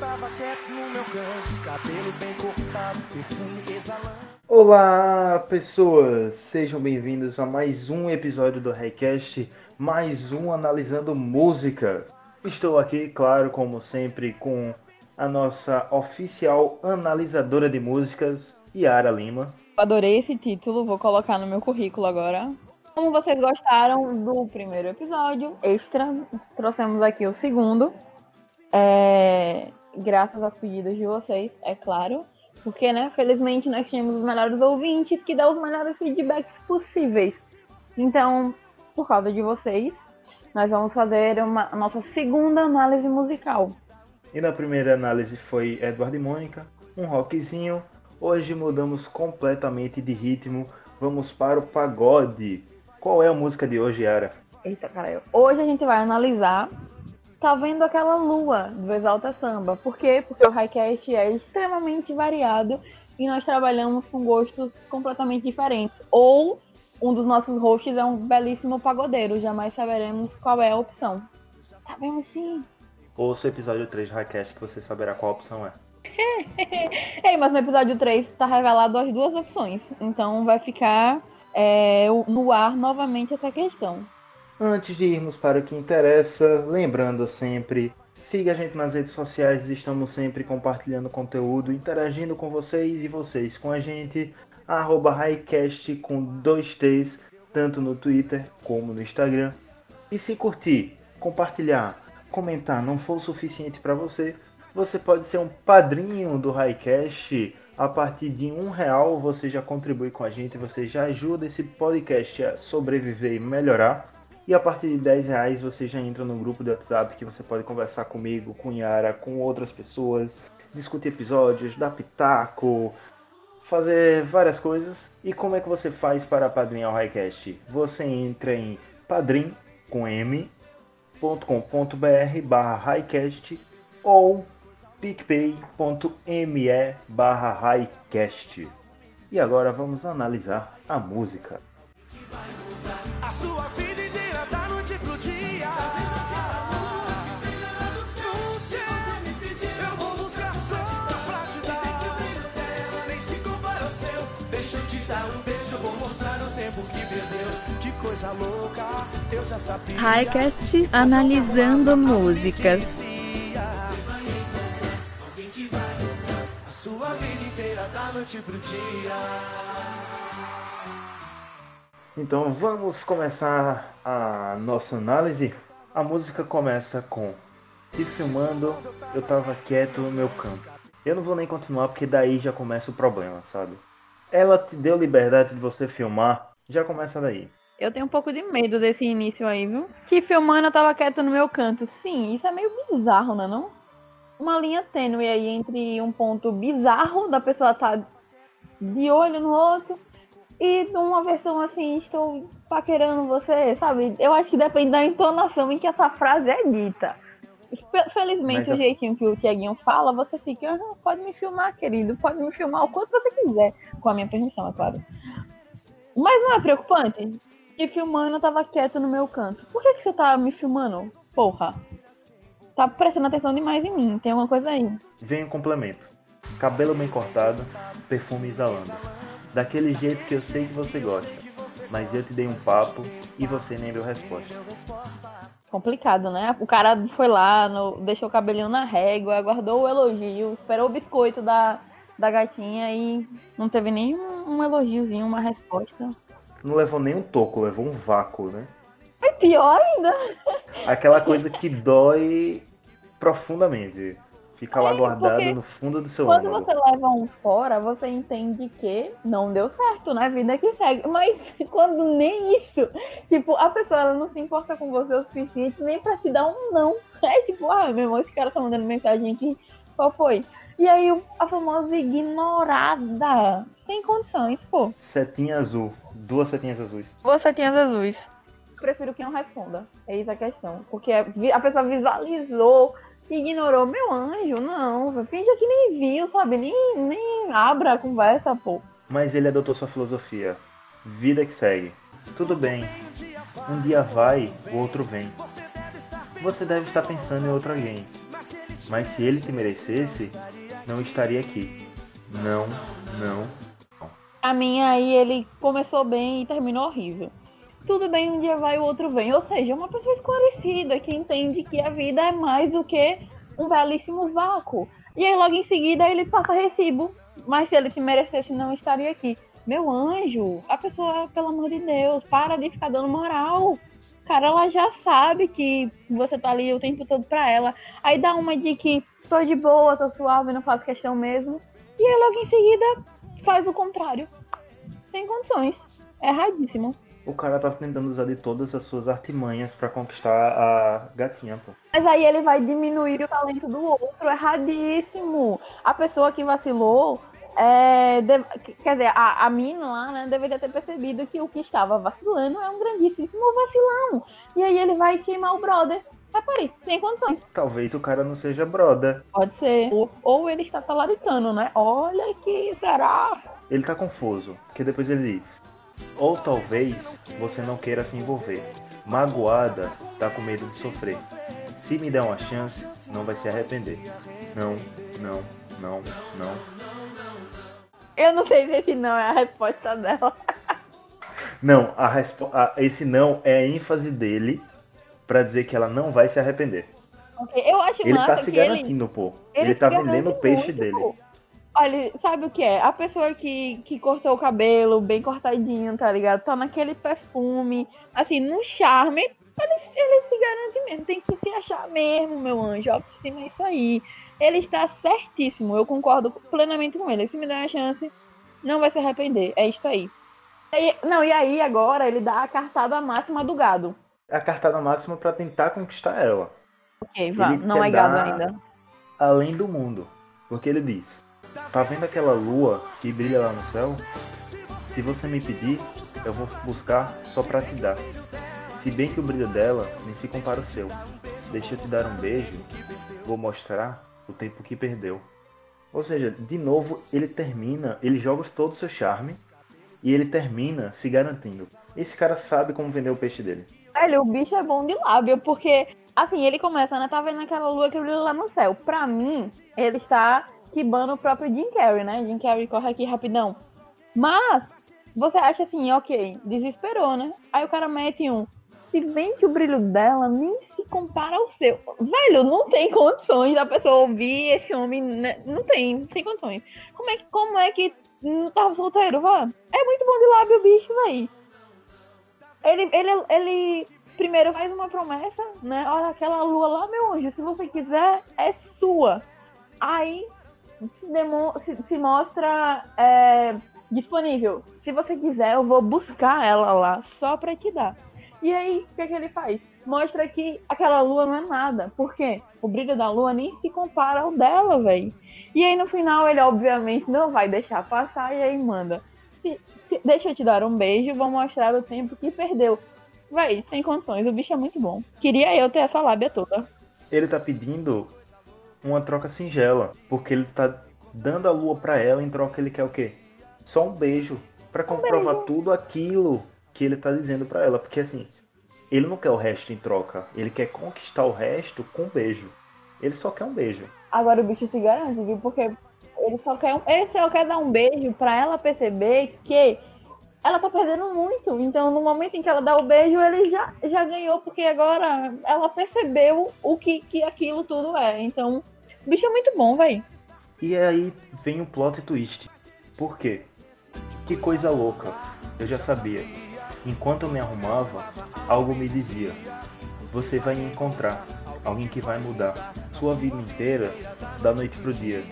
tava quieto no meu canto, cabelo bem cortado, perfume exalando. Olá, pessoas! Sejam bem-vindos a mais um episódio do Highcast, mais um analisando música. Estou aqui, claro, como sempre, com a nossa oficial analisadora de músicas, Yara Lima. Adorei esse título, vou colocar no meu currículo agora. Como vocês gostaram do primeiro episódio, extra, trouxemos aqui o segundo. É, graças aos pedidos de vocês, é claro. Porque, né, felizmente nós temos os melhores ouvintes que dão os melhores feedbacks possíveis. Então, por causa de vocês, nós vamos fazer uma, a nossa segunda análise musical. E na primeira análise foi Edward e Mônica, um rockzinho. Hoje mudamos completamente de ritmo, vamos para o pagode. Qual é a música de hoje, Yara? Eita, caralho. Hoje a gente vai analisar Tá Vendo Aquela Lua, do Exalta Samba. Por quê? Porque o Highcast é extremamente variado e nós trabalhamos com gostos completamente diferentes. Ou um dos nossos hosts é um belíssimo pagodeiro, jamais saberemos qual é a opção. Sabemos sim. Ouça o episódio 3 do Highcast que você saberá qual a opção é. Ei, mas no episódio 3 está revelado as duas opções. Então vai ficar é, no ar novamente essa questão. Antes de irmos para o que interessa, lembrando sempre, siga a gente nas redes sociais, estamos sempre compartilhando conteúdo, interagindo com vocês e vocês com a gente, arroba Highcast com dois T's, tanto no Twitter como no Instagram. E se curtir, compartilhar, comentar não for suficiente para você, você pode ser um padrinho do Highcast. A partir de um real você já contribui com a gente, você já ajuda esse podcast a sobreviver e melhorar. E a partir de 10 reais você já entra no grupo do WhatsApp que você pode conversar comigo, com Yara, com outras pessoas, discutir episódios, dar pitaco, fazer várias coisas. E como é que você faz para padrinhar o Highcast? Você entra em padrim com m .com.br barra highcast ou picpay.me barra highcast. E agora vamos analisar a música. Noite pro dia. Então vamos começar a nossa análise. A música começa com Se filmando, eu tava quieto no meu canto. Eu não vou nem continuar porque daí já começa o problema, sabe? Ela te deu liberdade de você filmar, já começa daí. Eu tenho um pouco de medo desse início aí, viu? Que filmando eu tava quieto no meu canto. Sim, isso é meio bizarro, não é não? Uma linha tênue aí entre um ponto bizarro da pessoa estar de olho no outro e uma versão assim, estou paquerando você, sabe? Eu acho que depende da entonação em que essa frase é dita. Fe- Felizmente, o jeitinho que o Tiaguinho fala, você fica, "Ah, pode me filmar, querido, pode me filmar o quanto você quiser, com a minha permissão, é claro. Mas não é preocupante? Te filmando, eu tava quieto no meu canto. Por que, que você tá me filmando? Porra. Tá prestando atenção demais em mim, tem alguma coisa aí. Vem o complemento. Cabelo bem cortado, perfume exalando. Daquele jeito que eu sei que você gosta. Mas eu te dei um papo e você nem deu resposta. Complicado, né? O cara foi lá, no- deixou o cabelinho na régua, aguardou o elogio, esperou o biscoito da, da gatinha e não teve nem um, um elogiozinho, uma resposta. Não levou nem um toco, levou um vácuo, né? É pior ainda. Aquela coisa que dói profundamente. Fica lá É, guardado no fundo do seu Quando âmago. você leva um fora, você entende que não deu certo, né? Vida que segue. Mas quando nem isso, tipo, a pessoa não se importa com você o suficiente nem pra te dar um não. É tipo, ah, meu irmão, esse cara tá mandando mensagem aqui, qual foi? E aí a famosa ignorada. Sem condições, pô. Setinha azul. Duas setinhas azuis. Duas setinhas azuis. Prefiro que não responda. É isso a questão. Porque a pessoa visualizou e ignorou. Meu anjo, não. Finge que nem viu, sabe? Nem, nem abra a conversa, pô. Mas ele adotou sua filosofia. Vida que segue. Tudo bem. Um dia vai, o outro vem. Você deve estar pensando em outro alguém. Mas se ele te merecesse, não estaria aqui. Não, não. A mim aí ele começou bem e terminou horrível. Tudo bem, um dia vai, o outro vem. Ou seja, uma pessoa esclarecida que entende que a vida é mais do que um belíssimo vácuo. E aí logo em seguida ele passa recibo. Mas se ele te merecesse, não estaria aqui. Meu anjo, a pessoa, pelo amor de Deus, para de ficar dando moral. Cara, ela já sabe que você tá ali o tempo todo pra ela. Aí dá uma de que tô de boa, tô suave, não faço questão mesmo. E aí logo em seguida faz o contrário. Sem condições. É erradíssimo. O cara tá tentando usar de todas as suas artimanhas pra conquistar a gatinha, pô. Mas aí ele vai diminuir o talento do outro. Erradíssimo. A pessoa que vacilou. É, quer dizer, a, a mina lá, né, deveria ter percebido que o que estava vacilando é um grandíssimo vacilão. E aí ele vai queimar o brother. Repare, sem condições. Talvez o cara não seja brother. Pode ser. Ou, ou ele está talaricando, né? Olha que será. Ele tá confuso, porque depois ele diz: Ou talvez você não queira se envolver. Magoada, tá com medo de sofrer. Se me der uma chance, não vai se arrepender. Não, não, não, não. Eu não sei se esse não é a resposta dela. Não, a respo- a- esse não é a ênfase dele pra dizer que ela não vai se arrepender. Ok, Eu acho Ele tá se que ele, garantindo, pô. ele Ele tá vendendo o peixe muito, dele. pô. Olha, sabe o que é? A pessoa que, que cortou o cabelo bem cortadinho, tá ligado? Tá naquele perfume, assim, no charme, ele, ele se garante mesmo. Tem que se achar mesmo, meu anjo. Autoestima é isso aí. Ele está certíssimo. Eu concordo plenamente com ele. Se me der uma chance, não vai se arrepender. É isso aí. E- não, e aí agora ele dá a cartada máxima do gado. A cartada máxima pra tentar conquistar ela. Ok, vá. Ele não é gado ainda. além do mundo. Porque ele diz: Tá vendo aquela lua que brilha lá no céu? Se você me pedir, eu vou buscar só pra te dar. Se bem que o brilho dela nem se compara ao seu. Deixa eu te dar um beijo, vou mostrar o tempo que perdeu. Ou seja, de novo ele termina, ele joga todo o seu charme e ele termina se garantindo. Esse cara sabe como vender o peixe dele. Velho, o bicho é bom de lábio, porque, assim, ele começa, né? Tá vendo aquela lua que brilha lá no céu. Pra mim, ele está quibando o próprio Jim Carrey, né? Jim Carrey corre aqui rapidão. Mas, você acha assim, ok, desesperou, né? Aí o cara mete um. Se bem que o brilho dela nem se compara ao seu. Velho, não tem condições da pessoa ouvir esse homem. né? Não tem, não tem condições. Como é que, como é que não tava solteiro, vá? É muito bom de lábio bicho, véi. Ele, ele, ele primeiro faz uma promessa, né? Olha aquela lua lá, meu anjo, se você quiser, é sua. Aí se, demo- se- se mostra é, disponível. Se você quiser, eu vou buscar ela lá só pra te dar. E aí, o que, é que ele faz? Mostra que aquela lua não é nada. Por quê? O brilho da lua nem se compara ao dela, velho. E aí no final ele obviamente não vai deixar passar e aí manda. Se- deixa eu te dar um beijo, vou mostrar o tempo que perdeu. Véi, sem condições, o bicho é muito bom. Queria eu ter essa lábia toda. Ele tá pedindo uma troca singela, porque ele tá dando a lua pra ela, em troca ele quer o quê? Só um beijo Pra comprovar tudo aquilo que ele tá dizendo pra ela, porque assim, ele não quer o resto em troca, ele quer conquistar o resto com um beijo. Ele só quer um beijo. Agora o bicho se garante, viu? Porque ele só quer, um, ele só quer dar um beijo pra ela perceber que ela tá perdendo muito. Então, no momento em que ela dá o beijo, ele já, já ganhou, porque agora ela percebeu o que, que aquilo tudo é. Então, o bicho é muito bom, véi. E aí vem o plot twist. Por quê? Que coisa louca. Eu já sabia. Enquanto eu me arrumava, algo me dizia: Você vai encontrar alguém que vai mudar sua vida inteira da noite pro dia.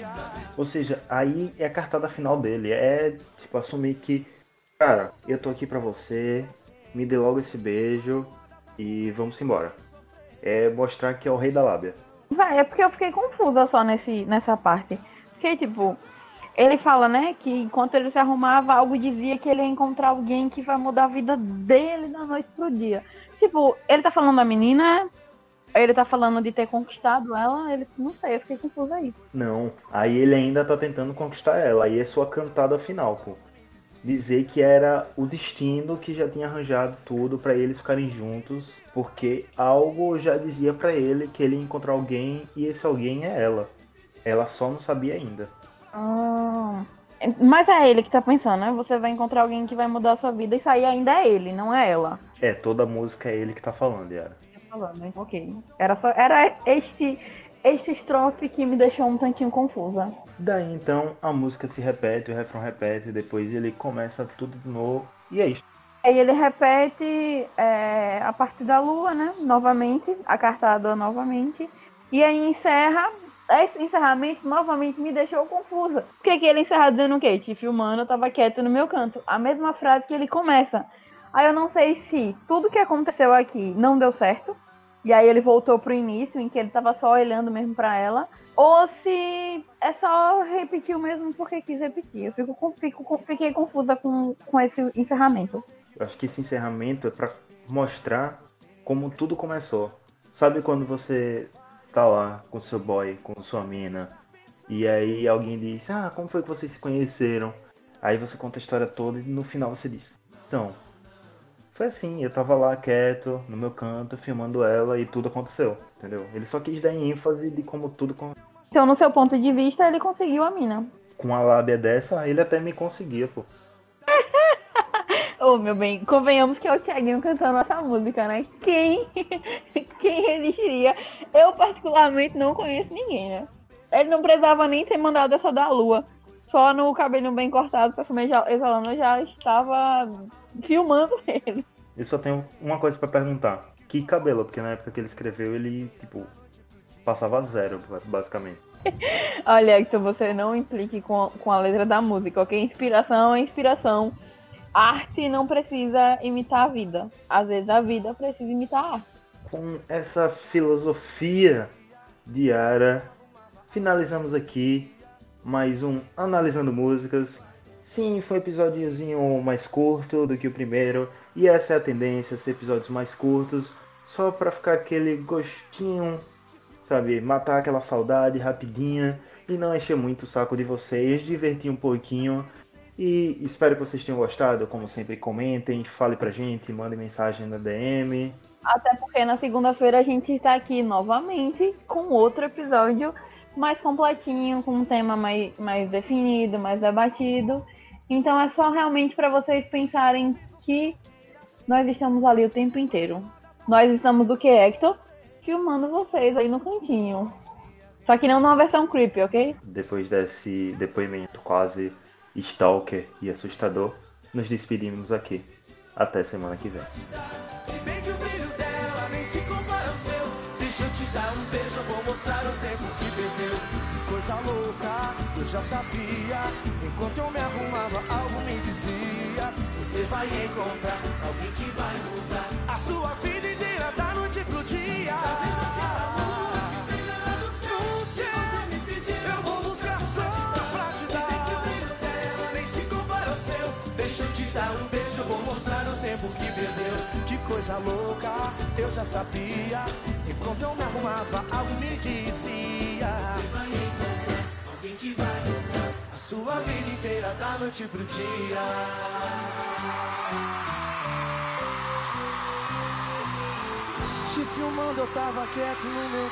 Ou seja, aí é a cartada final dele. É tipo assumir que, cara, eu tô aqui pra você, me dê logo esse beijo e vamos embora. É mostrar que é o rei da lábia. Vai, é porque eu fiquei confusa só nesse, nessa parte. Porque, tipo, ele fala, né, que enquanto ele se arrumava, algo dizia que ele ia encontrar alguém que vai mudar a vida dele da noite pro dia. Tipo, ele tá falando da menina, ele tá falando de ter conquistado ela, ele não sei, eu fiquei confusa aí. Não, aí ele ainda tá tentando conquistar ela, aí é sua cantada final, pô. dizer que era o destino que já tinha arranjado tudo para eles ficarem juntos, porque algo já dizia para ele que ele ia encontrar alguém e esse alguém é ela. Ela só não sabia ainda. Ah, mas é ele que tá pensando, né? Você vai encontrar alguém que vai mudar a sua vida e sair ainda é ele, não é ela. É, toda música é ele que tá falando, Yara. Falando, hein? Ok. Era, só, era este, este estrofe que me deixou um tantinho confusa. Daí então a música se repete, o refrão repete, depois ele começa tudo de novo e é isso. Aí ele repete é, a parte da lua, né? Novamente, a cartada novamente. E aí encerra. Esse encerramento novamente me deixou confusa. Porque que ele encerra dizendo o quê? Te filmando, eu tava quieto no meu canto. A mesma frase que ele começa. Aí eu não sei se tudo que aconteceu aqui não deu certo. E aí ele voltou pro início, em que ele tava só olhando mesmo para ela. Ou se é só repetir o mesmo porque quis repetir. Eu fico, fico, fiquei confusa com, com esse encerramento. Eu acho que esse encerramento é para mostrar como tudo começou. Sabe quando você tá lá com seu boy, com sua mina, e aí alguém diz, ah, como foi que vocês se conheceram? Aí você conta a história toda e no final você diz, então, foi assim, eu tava lá quieto, no meu canto, filmando ela e tudo aconteceu, entendeu? Ele só quis dar ênfase de como tudo. Então, no seu ponto de vista, ele conseguiu a mina. Com a lábia dessa, ele até me conseguia, pô. Ô, oh, meu bem, convenhamos que é o Thiaguinho cantando essa música, né? Quem, quem resistiria? Eu, particularmente, não conheço ninguém, né? Ele não precisava nem ter mandado essa da lua. Só no cabelo bem cortado, perfume exalando, já estava filmando ele. Eu só tenho uma coisa para perguntar. Que cabelo? Porque na época que ele escreveu, ele, tipo, passava zero, basicamente. Olha, Hector, você não implique com, com a letra da música, ok? Inspiração é inspiração. Arte não precisa imitar a vida. Às vezes a vida precisa imitar a arte. Com essa filosofia diária, finalizamos aqui mais um Analisando Músicas. Sim, foi um episódiozinho mais curto do que o primeiro, e essa é a tendência, ser episódios mais curtos, só para ficar aquele gostinho, sabe, matar aquela saudade rapidinha e não encher muito o saco de vocês, divertir um pouquinho. E espero que vocês tenham gostado, como sempre, comentem, fale pra gente, mandem mensagem na DM. Até porque na segunda-feira a gente está aqui novamente com outro episódio mais completinho, com um tema mais, mais definido, mais debatido. Então é só realmente para vocês pensarem que nós estamos ali o tempo inteiro. Nós estamos do que, Hector? Filmando vocês aí no cantinho. Só que não numa versão creepy, ok? Depois desse depoimento quase stalker e assustador, nos despedimos aqui. Até semana que vem. Deixa eu te dar um beijo, eu vou mostrar o tempo que perdeu. Que coisa louca, eu já sabia. Enquanto eu me arrumava, algo me dizia: Você vai encontrar alguém que vai mudar a sua vida inteira da noite pro dia. Coisa louca, eu já sabia. Enquanto eu me arrumava, algo me dizia: Você vai encontrar alguém que vai mudar a sua vida inteira, da noite pro dia. Te filmando, eu tava quieto no meu